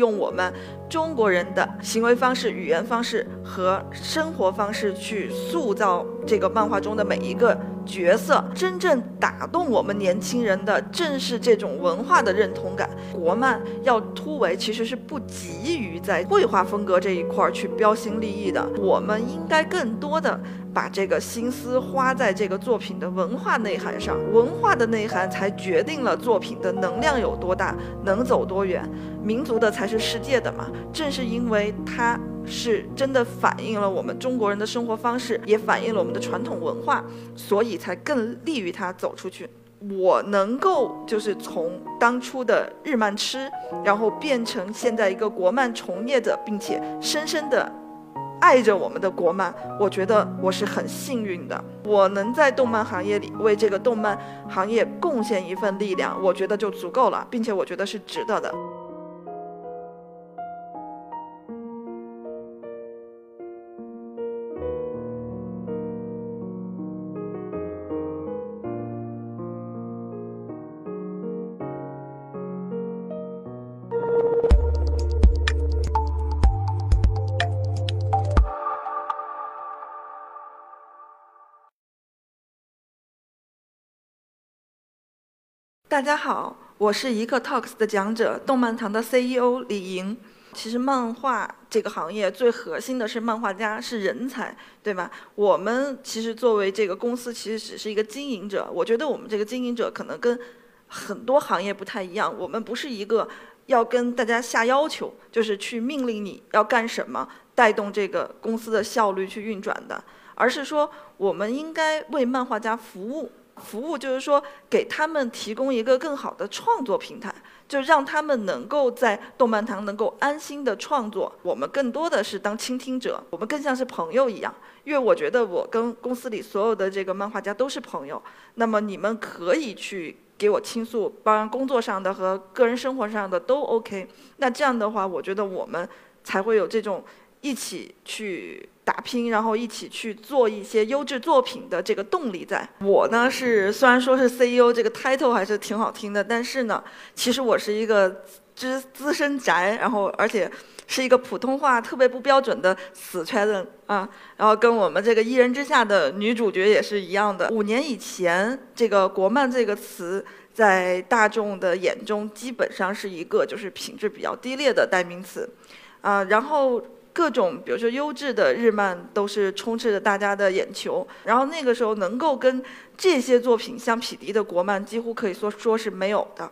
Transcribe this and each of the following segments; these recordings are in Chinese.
用我们中国人的行为方式、语言方式和生活方式去塑造这个漫画中的每一个角色。真正打动我们年轻人的，正是这种文化的认同感。国漫要突围，其实是不急于在绘画风格这一块儿去标新立异的。我们应该更多的把这个心思花在这个作品的文化内涵上。文化的内涵才决定了作品的能量有多大，能走多远。民族的才是世界的嘛，正是因为它是真的反映了我们中国人的生活方式，也反映了我们的传统文化，所以才更利于它走出去。我能够就是从当初的日漫痴，然后变成现在一个国漫从业者，并且深深的爱着我们的国漫，我觉得我是很幸运的。我能在动漫行业里为这个动漫行业贡献一份力量，我觉得就足够了，并且我觉得是值得的。大家好，我是一个 Talks 的讲者，动漫堂的 CEO 李莹。其实漫画这个行业最核心的是漫画家，是人才，对吧？我们其实作为这个公司，其实只是一个经营者。我觉得我们这个经营者可能跟很多行业不太一样，我们不是一个要跟大家下要求，就是去命令你要干什么，带动这个公司的效率去运转的，而是说我们应该为漫画家服务。服务就是说，给他们提供一个更好的创作平台，就让他们能够在动漫堂能够安心的创作。我们更多的是当倾听者，我们更像是朋友一样。因为我觉得我跟公司里所有的这个漫画家都是朋友，那么你们可以去给我倾诉，当然工作上的和个人生活上的都 OK。那这样的话，我觉得我们才会有这种一起去。打拼，然后一起去做一些优质作品的这个动力，在我呢是虽然说是 CEO 这个 title 还是挺好听的，但是呢，其实我是一个资资深宅，然后而且是一个普通话特别不标准的死圈人啊，然后跟我们这个一人之下的女主角也是一样的。五年以前，这个国漫这个词在大众的眼中基本上是一个就是品质比较低劣的代名词，啊，然后。各种，比如说优质的日漫，都是充斥着大家的眼球。然后那个时候能够跟这些作品相匹敌的国漫，几乎可以说说是没有的。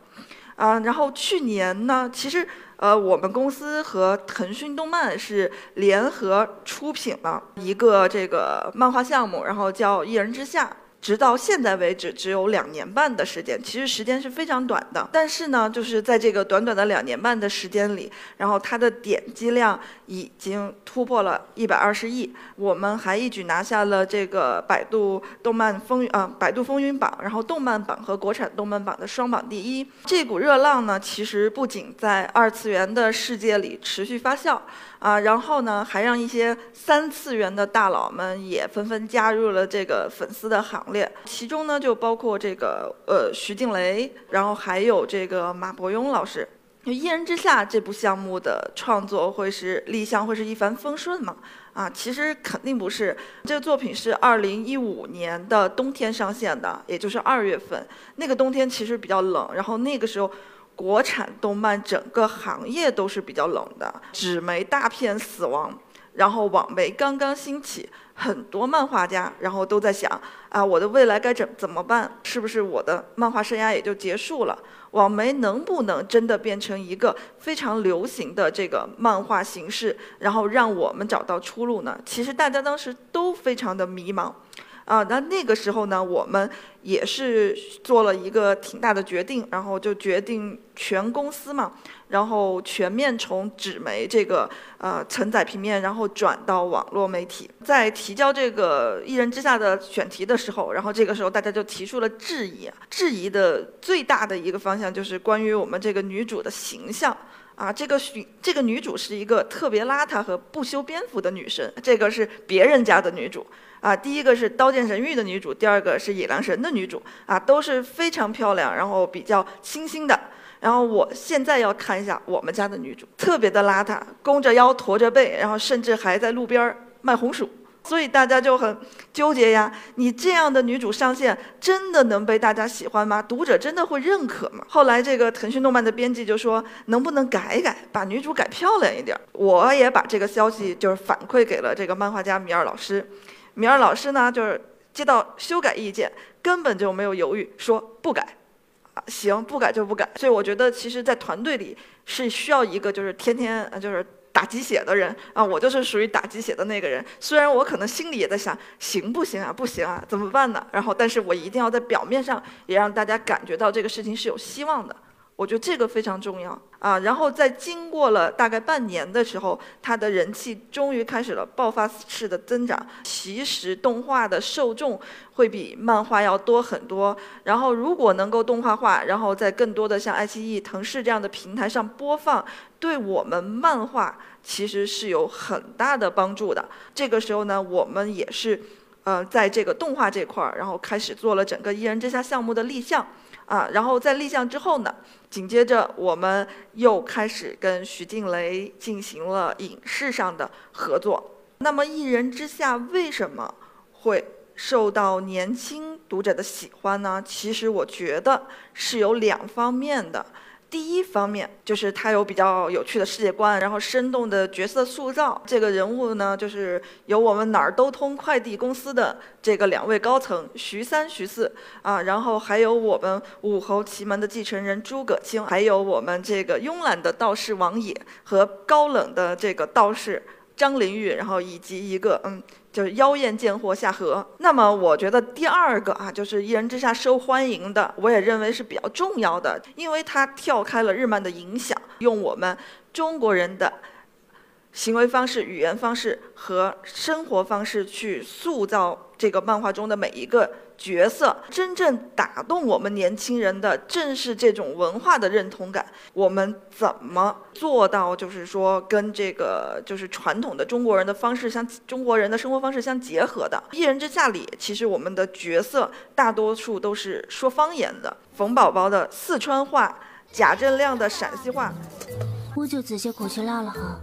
啊，然后去年呢，其实呃，我们公司和腾讯动漫是联合出品了一个这个漫画项目，然后叫《一人之下》。直到现在为止，只有两年半的时间，其实时间是非常短的。但是呢，就是在这个短短的两年半的时间里，然后它的点击量已经突破了一百二十亿。我们还一举拿下了这个百度动漫风啊，百度风云榜，然后动漫榜和国产动漫榜的双榜第一。这股热浪呢，其实不仅在二次元的世界里持续发酵。啊，然后呢，还让一些三次元的大佬们也纷纷加入了这个粉丝的行列，其中呢，就包括这个呃徐静蕾，然后还有这个马伯庸老师。就《一人之下》这部项目的创作会是立项会是一帆风顺吗？啊，其实肯定不是。这个作品是二零一五年的冬天上线的，也就是二月份。那个冬天其实比较冷，然后那个时候。国产动漫整个行业都是比较冷的，纸媒大片死亡，然后网媒刚刚兴起，很多漫画家然后都在想啊，我的未来该怎怎么办？是不是我的漫画生涯也就结束了？网媒能不能真的变成一个非常流行的这个漫画形式，然后让我们找到出路呢？其实大家当时都非常的迷茫。啊，那那个时候呢，我们也是做了一个挺大的决定，然后就决定全公司嘛，然后全面从纸媒这个呃承载平面，然后转到网络媒体。在提交这个《一人之下》的选题的时候，然后这个时候大家就提出了质疑，质疑的最大的一个方向就是关于我们这个女主的形象。啊，这个许这个女主是一个特别邋遢和不修边幅的女生，这个是别人家的女主啊。第一个是《刀剑神域》的女主，第二个是《野狼神》的女主啊，都是非常漂亮，然后比较清新的。然后我现在要看一下我们家的女主，特别的邋遢，弓着腰，驼着背，然后甚至还在路边卖红薯。所以大家就很纠结呀，你这样的女主上线，真的能被大家喜欢吗？读者真的会认可吗？后来这个腾讯动漫的编辑就说，能不能改改，把女主改漂亮一点？我也把这个消息就是反馈给了这个漫画家米尔老师，米尔老师呢就是接到修改意见，根本就没有犹豫，说不改，啊行，不改就不改。所以我觉得，其实，在团队里是需要一个就是天天就是。打鸡血的人啊，我就是属于打鸡血的那个人。虽然我可能心里也在想，行不行啊，不行啊，怎么办呢？然后，但是我一定要在表面上也让大家感觉到这个事情是有希望的。我觉得这个非常重要啊，然后在经过了大概半年的时候，它的人气终于开始了爆发式的增长。其实动画的受众会比漫画要多很多，然后如果能够动画化，然后在更多的像爱奇艺、腾视这样的平台上播放，对我们漫画其实是有很大的帮助的。这个时候呢，我们也是，呃，在这个动画这块儿，然后开始做了整个一人之下项目的立项。啊，然后在立项之后呢，紧接着我们又开始跟徐静蕾进行了影视上的合作。那么《一人之下》为什么会受到年轻读者的喜欢呢？其实我觉得是有两方面的。第一方面就是他有比较有趣的世界观，然后生动的角色塑造。这个人物呢，就是有我们哪儿都通快递公司的这个两位高层徐三、徐四啊，然后还有我们武侯奇门的继承人诸葛青，还有我们这个慵懒的道士王野和高冷的这个道士张灵玉，然后以及一个嗯。就是妖艳贱货夏荷。那么我觉得第二个啊，就是一人之下受欢迎的，我也认为是比较重要的，因为它跳开了日漫的影响，用我们中国人的。行为方式、语言方式和生活方式去塑造这个漫画中的每一个角色，真正打动我们年轻人的正是这种文化的认同感。我们怎么做到，就是说跟这个就是传统的中国人的方式相中国人的生活方式相结合的？《一人之下》里，其实我们的角色大多数都是说方言的，冯宝宝的四川话，贾振亮的陕西话，我就直接过去拉了哈。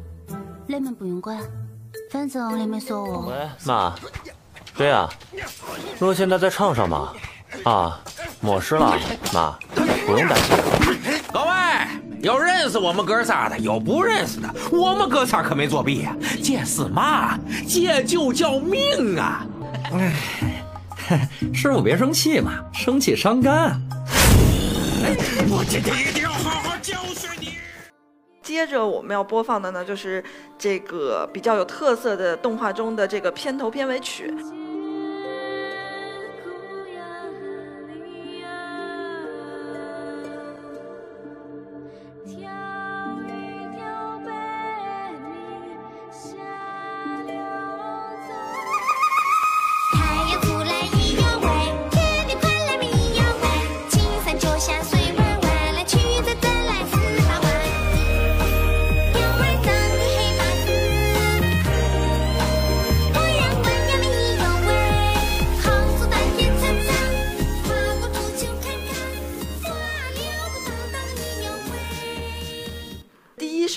你们不用管，反正你们说我。喂，妈，对啊，若现在在唱上嘛，啊，抹湿了，妈，不用担心。各位，有认识我们哥仨的，有不认识的，我们哥仨可没作弊，这是嘛？这就叫命啊！哎，师傅别生气嘛，生气伤肝。我今天一定要好好教训你。接着我们要播放的呢，就是这个比较有特色的动画中的这个片头片尾曲。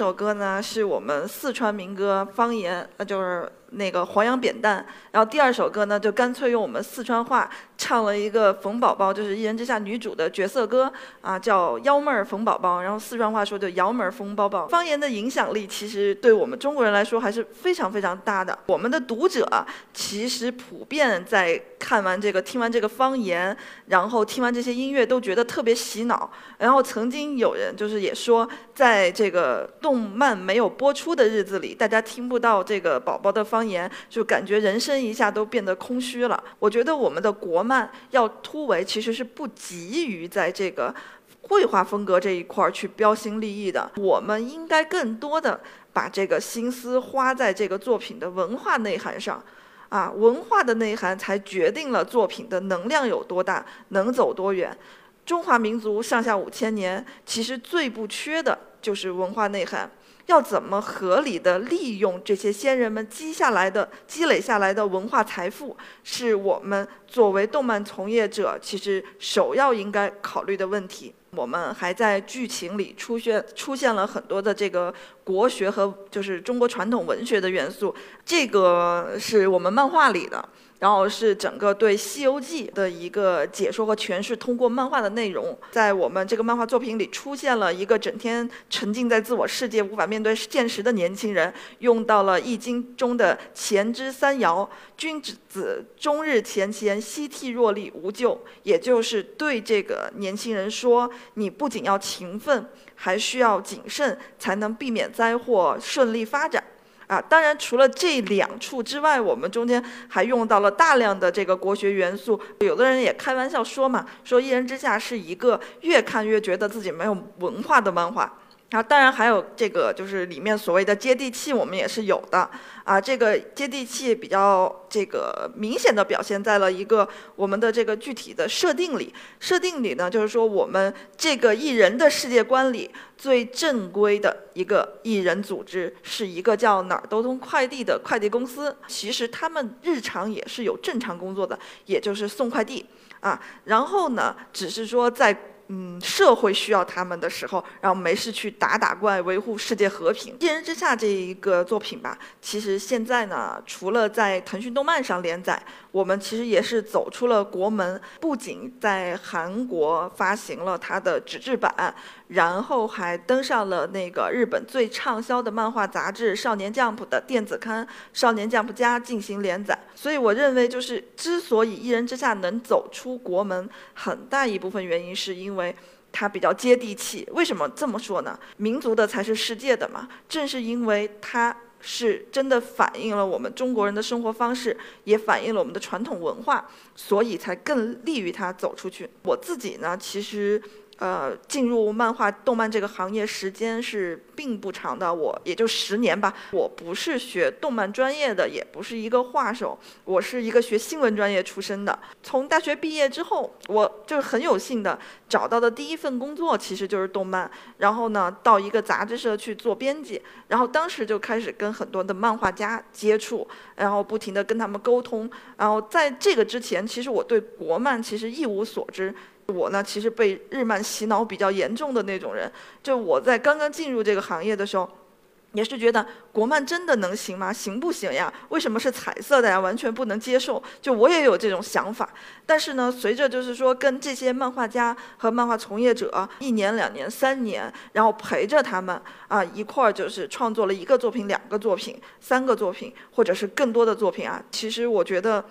这首歌呢，是我们四川民歌方言，那就是那个黄杨扁担。然后第二首歌呢，就干脆用我们四川话唱了一个冯宝宝，就是一人之下女主的角色歌啊，叫幺妹儿冯宝宝。然后四川话说就幺妹儿冯宝宝。方言的影响力其实对我们中国人来说还是非常非常大的。我们的读者其实普遍在看完这个、听完这个方言，然后听完这些音乐都觉得特别洗脑。然后曾经有人就是也说，在这个动漫没有播出的日子里，大家听不到这个宝宝的方言，就感觉人生一下都变得空虚了。我觉得我们的国漫要突围，其实是不急于在这个绘画风格这一块儿去标新立异的。我们应该更多的把这个心思花在这个作品的文化内涵上，啊，文化的内涵才决定了作品的能量有多大，能走多远。中华民族上下五千年，其实最不缺的。就是文化内涵，要怎么合理的利用这些先人们积下来的、积累下来的文化财富，是我们作为动漫从业者其实首要应该考虑的问题。我们还在剧情里出现出现了很多的这个国学和就是中国传统文学的元素，这个是我们漫画里的。然后是整个对《西游记》的一个解说和诠释，通过漫画的内容，在我们这个漫画作品里出现了一个整天沉浸在自我世界、无法面对现实的年轻人，用到了《易经》中的前之三爻：“君子终日乾乾，夕惕若厉，无咎。”也就是对这个年轻人说：你不仅要勤奋，还需要谨慎，才能避免灾祸，顺利发展。啊，当然，除了这两处之外，我们中间还用到了大量的这个国学元素。有的人也开玩笑说嘛，说《一人之下》是一个越看越觉得自己没有文化的漫画。啊，当然还有这个，就是里面所谓的接地气，我们也是有的。啊，这个接地气比较这个明显的表现在了一个我们的这个具体的设定里。设定里呢，就是说我们这个艺人的世界观里最正规的一个艺人组织，是一个叫哪儿都通快递的快递公司。其实他们日常也是有正常工作的，也就是送快递。啊，然后呢，只是说在。嗯，社会需要他们的时候，然后没事去打打怪，维护世界和平。一人之下这一个作品吧，其实现在呢，除了在腾讯动漫上连载，我们其实也是走出了国门，不仅在韩国发行了它的纸质版，然后还登上了那个日本最畅销的漫画杂志《少年 Jump》的电子刊《少年 Jump 加》进行连载。所以我认为，就是之所以一人之下能走出国门，很大一部分原因是因。因为它比较接地气，为什么这么说呢？民族的才是世界的嘛。正是因为它是真的反映了我们中国人的生活方式，也反映了我们的传统文化，所以才更利于它走出去。我自己呢，其实。呃，进入漫画动漫这个行业时间是并不长的，我也就十年吧。我不是学动漫专业的，也不是一个画手，我是一个学新闻专业出身的。从大学毕业之后，我就很有幸的找到的第一份工作其实就是动漫。然后呢，到一个杂志社去做编辑，然后当时就开始跟很多的漫画家接触，然后不停的跟他们沟通。然后在这个之前，其实我对国漫其实一无所知。我呢，其实被日漫洗脑比较严重的那种人。就我在刚刚进入这个行业的时候，也是觉得国漫真的能行吗？行不行呀？为什么是彩色的呀？完全不能接受。就我也有这种想法。但是呢，随着就是说跟这些漫画家和漫画从业者一年、两年、三年，然后陪着他们啊一块儿就是创作了一个作品、两个作品、三个作品，或者是更多的作品啊。其实我觉得。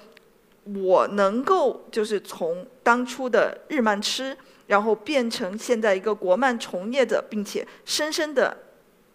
我能够就是从当初的日漫痴，然后变成现在一个国漫从业者，并且深深的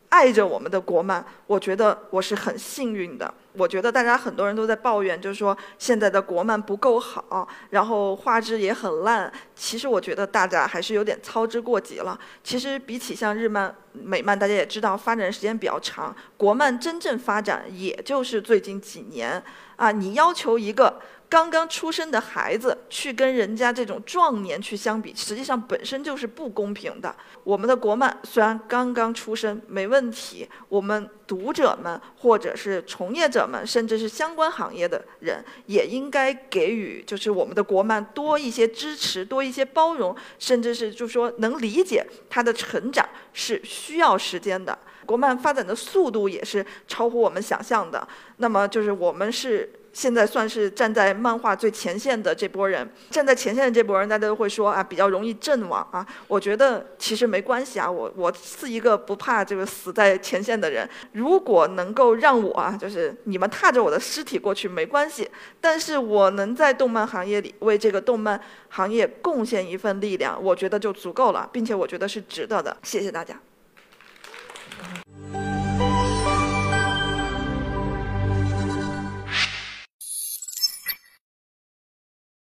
爱着我们的国漫，我觉得我是很幸运的。我觉得大家很多人都在抱怨，就是说现在的国漫不够好，然后画质也很烂。其实我觉得大家还是有点操之过急了。其实比起像日漫、美漫，大家也知道发展时间比较长，国漫真正发展也就是最近几年啊。你要求一个。刚刚出生的孩子去跟人家这种壮年去相比，实际上本身就是不公平的。我们的国漫虽然刚刚出生没问题，我们读者们或者是从业者们，甚至是相关行业的人，也应该给予就是我们的国漫多一些支持，多一些包容，甚至是就说能理解它的成长是需要时间的。国漫发展的速度也是超乎我们想象的。那么就是我们是。现在算是站在漫画最前线的这波人，站在前线的这波人，大家都会说啊，比较容易阵亡啊。我觉得其实没关系啊，我我是一个不怕这个死在前线的人。如果能够让我啊，就是你们踏着我的尸体过去没关系，但是我能在动漫行业里为这个动漫行业贡献一份力量，我觉得就足够了，并且我觉得是值得的。谢谢大家。